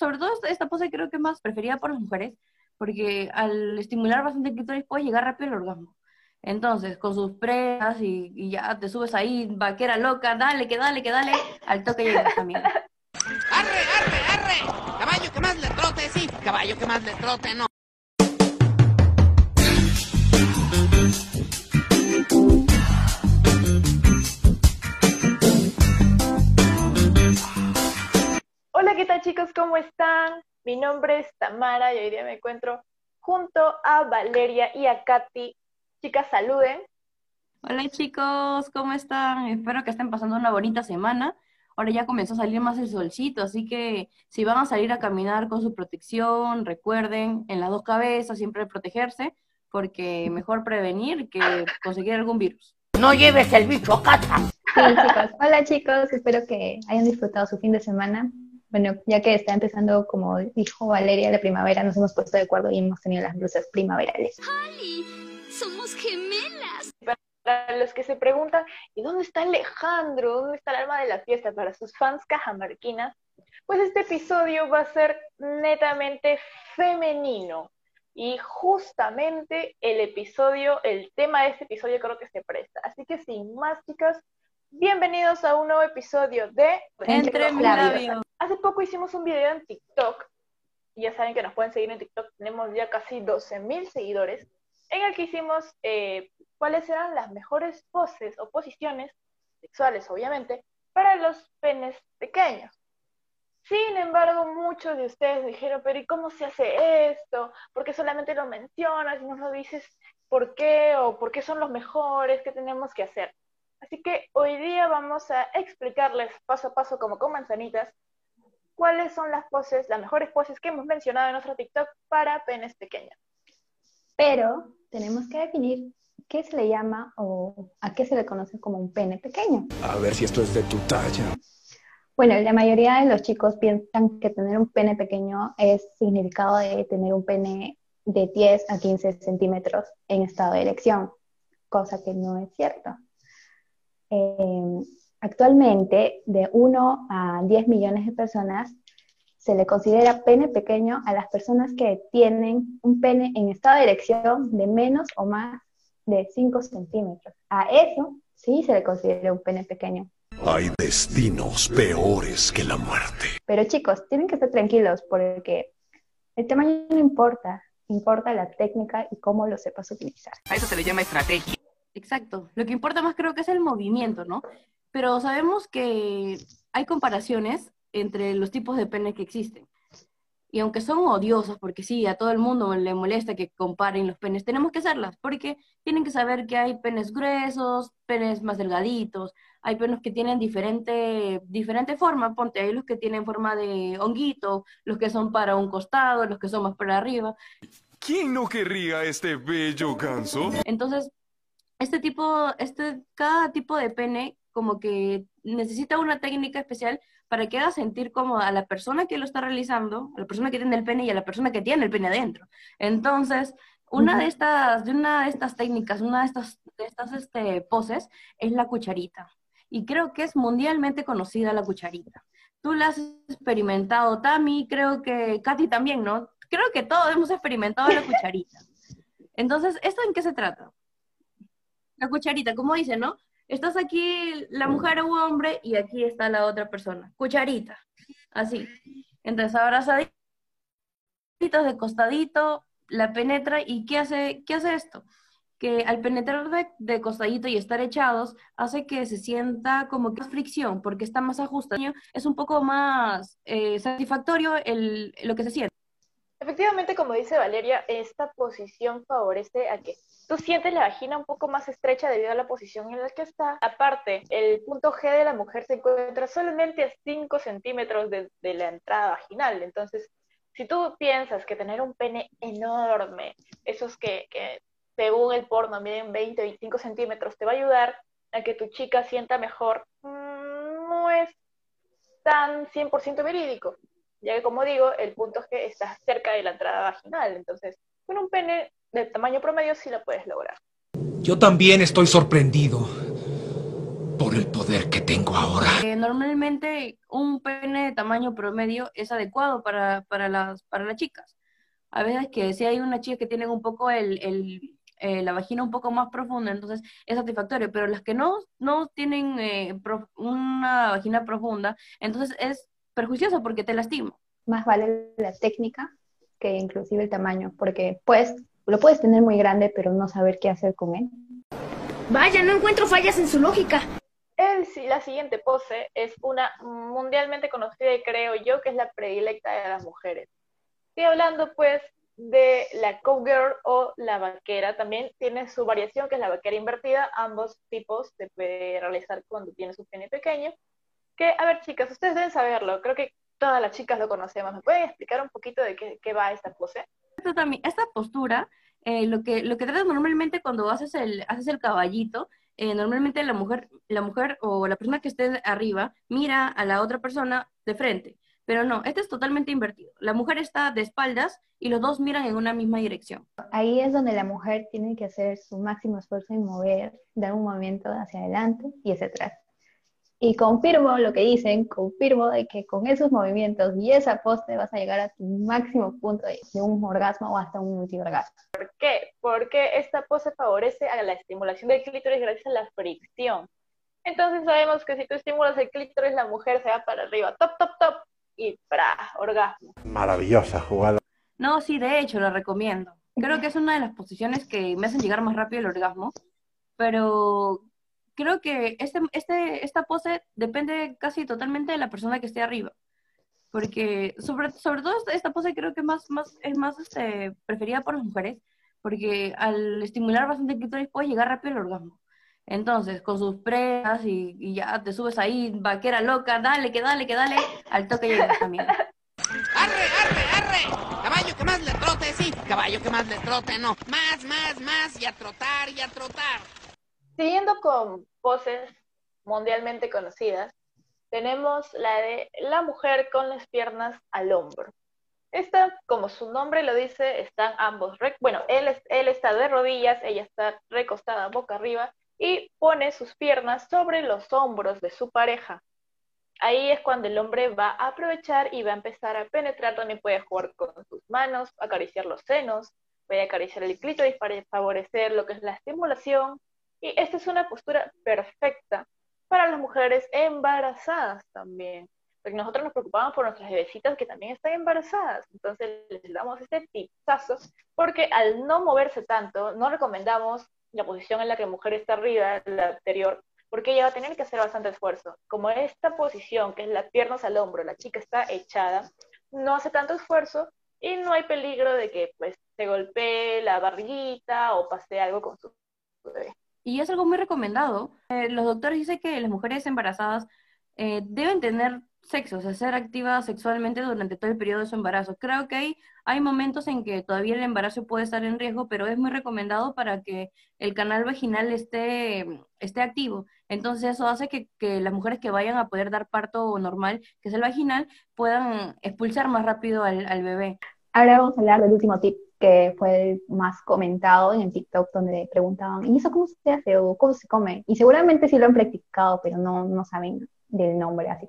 sobre todo esta, pose creo que es más preferida por las mujeres, porque al estimular bastante el clítoris puede llegar rápido al orgasmo. Entonces, con sus presas y, y ya te subes ahí, vaquera loca, dale, que dale, que dale, al toque llegas también. ¡Arre, arre, arre! Caballo que más le trote, sí. Caballo que más le trote, no. Hola, ¿qué tal chicos? ¿Cómo están? Mi nombre es Tamara y hoy día me encuentro junto a Valeria y a Katy. Chicas, saluden. Hola chicos, ¿cómo están? Espero que estén pasando una bonita semana. Ahora ya comenzó a salir más el solcito, así que si van a salir a caminar con su protección, recuerden en las dos cabezas siempre protegerse, porque mejor prevenir que conseguir algún virus. No lleves el bicho a casa. Sí, chicos. Hola chicos, espero que hayan disfrutado su fin de semana. Bueno, ya que está empezando, como dijo Valeria, la primavera, nos hemos puesto de acuerdo y hemos tenido las blusas primaverales. ¡Oli! ¡Somos gemelas! Para los que se preguntan, ¿y dónde está Alejandro? ¿Dónde está el alma de la fiesta? Para sus fans cajamarquinas, pues este episodio va a ser netamente femenino. Y justamente el episodio, el tema de este episodio creo que se presta. Así que sin más, chicas, bienvenidos a un nuevo episodio de Entre mis labios. labios. Hace poco hicimos un video en TikTok, ya saben que nos pueden seguir en TikTok, tenemos ya casi 12.000 seguidores, en el que hicimos eh, cuáles eran las mejores poses o posiciones, sexuales obviamente, para los penes pequeños. Sin embargo, muchos de ustedes dijeron, pero ¿y cómo se hace esto? ¿Por qué solamente lo mencionas y no nos dices por qué o por qué son los mejores? ¿Qué tenemos que hacer? Así que hoy día vamos a explicarles paso a paso, como con manzanitas, cuáles son las poses, las mejores poses que hemos mencionado en nuestro TikTok para penes pequeños. Pero tenemos que definir qué se le llama o a qué se le conoce como un pene pequeño. A ver si esto es de tu talla. Bueno, la mayoría de los chicos piensan que tener un pene pequeño es significado de tener un pene de 10 a 15 centímetros en estado de erección, cosa que no es cierto. Eh, actualmente, de 1 a 10 millones de personas se le considera pene pequeño a las personas que tienen un pene en estado de erección de menos o más de 5 centímetros. A eso sí se le considera un pene pequeño. Hay destinos peores que la muerte. Pero chicos, tienen que estar tranquilos porque el tamaño no importa, importa la técnica y cómo lo sepas utilizar. A eso se le llama estrategia. Exacto. Lo que importa más creo que es el movimiento, ¿no? Pero sabemos que hay comparaciones entre los tipos de pene que existen. Y aunque son odiosas, porque sí, a todo el mundo le molesta que comparen los penes, tenemos que hacerlas, porque tienen que saber que hay penes gruesos, penes más delgaditos, hay penes que tienen diferente, diferente forma, ponte, hay los que tienen forma de honguito, los que son para un costado, los que son más para arriba. ¿Quién no querría este bello ganso? Entonces, este tipo, este, cada tipo de pene como que necesita una técnica especial para que haga sentir como a la persona que lo está realizando, a la persona que tiene el pene y a la persona que tiene el pene adentro. Entonces, una de estas, de una de estas técnicas, una de estas, de estas este, poses es la cucharita. Y creo que es mundialmente conocida la cucharita. Tú la has experimentado, Tami, creo que Katy también, ¿no? Creo que todos hemos experimentado la cucharita. Entonces, ¿esto en qué se trata? La cucharita, como dice, ¿no? Estás aquí la mujer o hombre y aquí está la otra persona. Cucharita. Así. Entonces abrazaditos de costadito, la penetra y ¿qué hace, qué hace esto? Que al penetrar de, costadito y estar echados hace que se sienta como que fricción porque está más ajustado. Es un poco más eh, satisfactorio el, lo que se siente. Efectivamente, como dice Valeria, esta posición favorece a que tú sientes la vagina un poco más estrecha debido a la posición en la que está. Aparte, el punto G de la mujer se encuentra solamente a 5 centímetros de, la entrada vaginal. Entonces, si tú piensas que tener un pene enorme, esos que, según el porno miden 20 25 centímetros, te va a ayudar a que tu chica sienta mejor, mm, no es tan 100% verídico ya que como digo, el punto G está cerca de la entrada vaginal, entonces con un pene de tamaño promedio sí lo puedes lograr. Yo también estoy sorprendido. ¿Por el poder que tengo ahora. Eh, normalmente un pene de tamaño promedio es adecuado para, para, las, para las chicas. A veces que si hay una chica que tiene un poco el, el, eh, la vagina un poco más profunda, entonces es satisfactorio, pero las que no, no tienen eh, prof- una vagina profunda, entonces es perjuicioso porque te lastima. Más vale la técnica que inclusive el tamaño, porque pues lo puedes tener muy grande, pero no saber qué hacer con él. Vaya, no encuentro fallas en su lógica. El, si- la siguiente pose es una mundialmente conocida y creo yo que es la predilecta de las mujeres. Estoy hablando pues de la cowgirl o la vaquera. También tiene su variación que es la vaquera invertida. Ambos tipos se puede realizar cuando tienes un pene pequeño. Que, a ver chicas, ustedes deben saberlo. Creo que todas las chicas lo conocemos. ¿Me pueden explicar un poquito de qué, qué va esta pose? Esta postura, eh, lo que lo que trata normalmente cuando haces el haces el caballito, eh, normalmente la mujer la mujer o la persona que esté arriba mira a la otra persona de frente, pero no, este es totalmente invertido. La mujer está de espaldas y los dos miran en una misma dirección. Ahí es donde la mujer tiene que hacer su máximo esfuerzo en mover, dar un movimiento hacia adelante y hacia atrás. Y confirmo lo que dicen, confirmo de que con esos movimientos y esa pose vas a llegar a tu máximo punto de, de un orgasmo o hasta un multiorgasmo. ¿Por qué? Porque esta pose favorece a la estimulación del clítoris gracias a la fricción. Entonces sabemos que si tú estimulas el clítoris, la mujer se va para arriba, top, top, top, y ¡pra! orgasmo. Maravillosa jugada. No, sí, de hecho, lo recomiendo. Creo que es una de las posiciones que me hacen llegar más rápido al orgasmo, pero creo que este, este, esta pose depende casi totalmente de la persona que esté arriba. Porque sobre, sobre todo esta, pose creo que más, más, es más este, preferida por las mujeres, porque al estimular bastante el clítoris puede llegar rápido al orgasmo. Entonces, con sus presas y, y ya te subes ahí, vaquera loca, dale, que dale, que dale, al toque llegas también. ¡Arre, arre, arre! Caballo que más le trote, sí. Caballo que más le trote, no. Más, más, más. Y a trotar, y a trotar. Siguiendo con poses mundialmente conocidas, tenemos la de la mujer con las piernas al hombro. Esta, como su nombre lo dice, están ambos, bueno, él, él está de rodillas, ella está recostada boca arriba y pone sus piernas sobre los hombros de su pareja. Ahí es cuando el hombre va a aprovechar y va a empezar a penetrar, también puede jugar con sus manos, acariciar los senos, puede acariciar el clítoris para favorecer lo que es la estimulación, y esta es una postura perfecta para las mujeres embarazadas también. Porque nosotros nos preocupamos por nuestras bebecitas que también están embarazadas. Entonces les damos este tipazo porque al no moverse tanto, no recomendamos la posición en la que la mujer está arriba, la anterior, porque ella va a tener que hacer bastante esfuerzo. Como esta posición, que es las piernas al hombro, la chica está echada, no hace tanto esfuerzo y no hay peligro de que pues se golpee la barriguita o pase algo con su bebé. Y es algo muy recomendado. Eh, los doctores dicen que las mujeres embarazadas eh, deben tener sexo, o sea, ser activas sexualmente durante todo el periodo de su embarazo. Creo que hay, hay momentos en que todavía el embarazo puede estar en riesgo, pero es muy recomendado para que el canal vaginal esté, esté activo. Entonces eso hace que, que las mujeres que vayan a poder dar parto normal, que es el vaginal, puedan expulsar más rápido al, al bebé. Ahora vamos a hablar del último tip que fue el más comentado en el TikTok donde preguntaban, ¿y eso cómo se hace o cómo se come? Y seguramente sí lo han practicado, pero no, no saben del nombre, así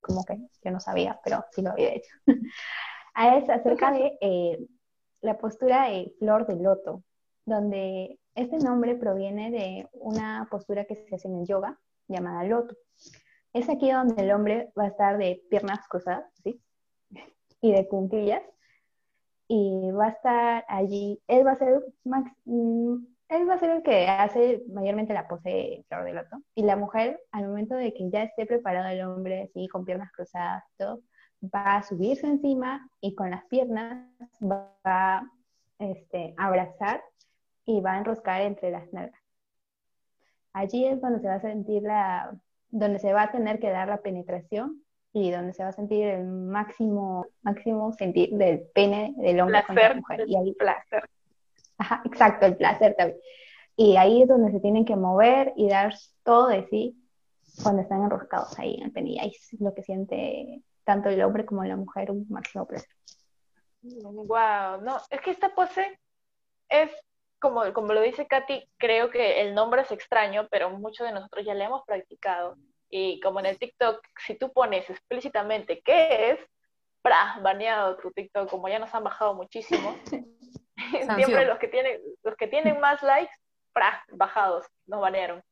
como que yo no sabía, pero sí lo había hecho. es acerca de eh, la postura de flor de loto, donde este nombre proviene de una postura que se hace en el yoga llamada loto. Es aquí donde el hombre va a estar de piernas cruzadas, ¿sí? Y de puntillas. Y va a estar allí, él va a ser max, mm, él va a ser el que hace mayormente la pose de flor de loto. Y la mujer, al momento de que ya esté preparado el hombre, así, con piernas cruzadas, va a subirse encima y con las piernas va a este, abrazar y va a enroscar entre las nalgas. Allí es donde se va a sentir la, donde se va a tener que dar la penetración y donde se va a sentir el máximo, máximo sentir del pene del hombre con la Placer, mujer. el Y ahí, placer. Ajá, exacto, el placer también. Y ahí es donde se tienen que mover y dar todo de sí cuando están enroscados ahí en el pene. Y ahí es lo que siente tanto el hombre como la mujer un máximo placer. Wow, no, es que esta pose es como, como lo dice Katy, creo que el nombre es extraño, pero muchos de nosotros ya lo hemos practicado. Y como en el TikTok, si tú pones explícitamente qué es, ¡pra! baneado tu TikTok, como ya nos han bajado muchísimo. Siempre los que tienen, los que tienen más likes, ¡pra! bajados, nos banearon.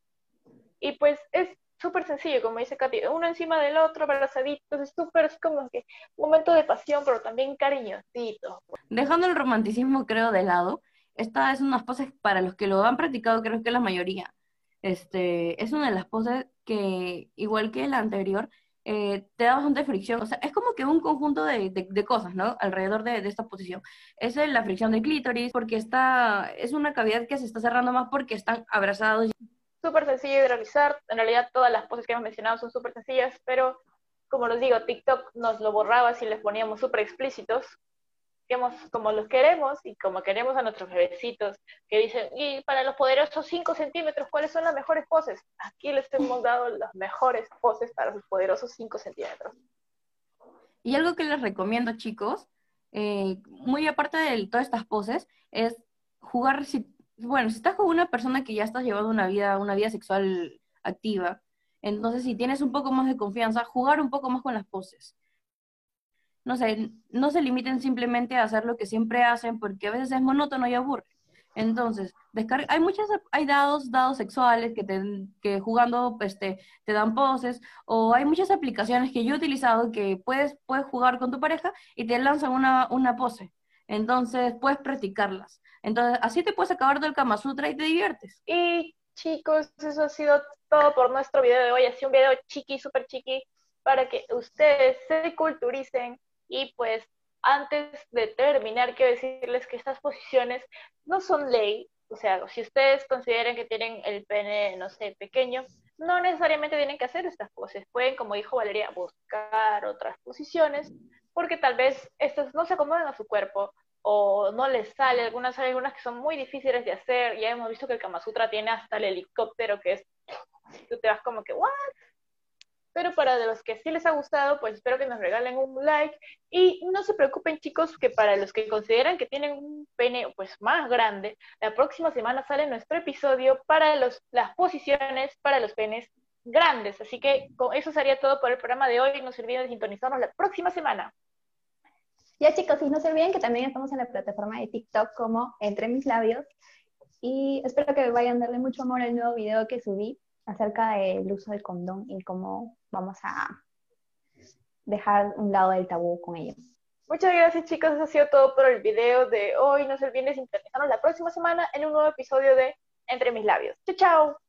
Y pues es súper sencillo, como dice Katy, uno encima del otro, abrazaditos, es súper, es como que un momento de pasión, pero también cariñosito. Dejando el romanticismo, creo, de lado, esta es una poses para los que lo han practicado, creo que la mayoría. Este, es una de las poses que, igual que la anterior, eh, te da bastante fricción. O sea, es como que un conjunto de, de, cosas, ¿no? Alrededor de, de, esta posición. Es la fricción del clítoris, porque está, es una cavidad que se está cerrando más porque están abrazados. Súper sencillo de realizar. En realidad, todas las poses que hemos mencionado son súper sencillas, pero como les digo, TikTok nos lo borraba si les poníamos súper explícitos como los queremos y como queremos a nuestros bebecitos, que dicen, y para los poderosos 5 centímetros, ¿cuáles son las mejores poses? Aquí les hemos dado las mejores poses para los poderosos 5 centímetros. Y algo que les recomiendo, chicos, eh, muy aparte de todas estas poses, es jugar, si, bueno, si estás con una persona que ya estás llevando una vida, una vida sexual activa, entonces si tienes un poco más de confianza, jugar un poco más con las poses no sé, no se limiten simplemente a hacer lo que siempre hacen porque a veces es monótono y aburre. Entonces, descarga, hay muchas, hay dados, dados sexuales que, te, que jugando este, te dan poses, o hay muchas aplicaciones que yo he utilizado que puedes, puedes jugar con tu pareja y te lanzan una, una pose. Entonces, puedes practicarlas. Entonces, así te puedes acabar del Kama Sutra y te diviertes. Y chicos, eso ha sido todo por nuestro video de hoy. Ha sido un video chiqui, súper chiqui, para que ustedes se culturicen y pues antes de terminar, quiero decirles que estas posiciones no son ley, o sea, si ustedes consideran que tienen el pene, no sé, pequeño, no necesariamente tienen que hacer estas poses. Pueden, como dijo Valeria, buscar otras posiciones, porque tal vez estas no se acomodan a su cuerpo o no les sale. Algunas hay algunas que son muy difíciles de hacer. Ya hemos visto que el Kama Sutra tiene hasta el helicóptero, que es, tú te vas como que, ¿what? Pero para los que sí les ha gustado, pues espero que nos regalen un like. Y no se preocupen, chicos, que para los que consideran que tienen un pene pues más grande, la próxima semana sale nuestro episodio para las posiciones para los penes grandes. Así que con eso sería todo por el programa de hoy. No se olviden de sintonizarnos la próxima semana. Ya chicos, y no se olviden que también estamos en la plataforma de TikTok como Entre Mis Labios. Y espero que vayan a darle mucho amor al nuevo video que subí acerca del uso del condón y cómo vamos a dejar un lado del tabú con ello. Muchas gracias chicos, eso ha sido todo por el video de hoy. No se olviden de sintonizarnos la próxima semana en un nuevo episodio de Entre mis labios. Chao, chao.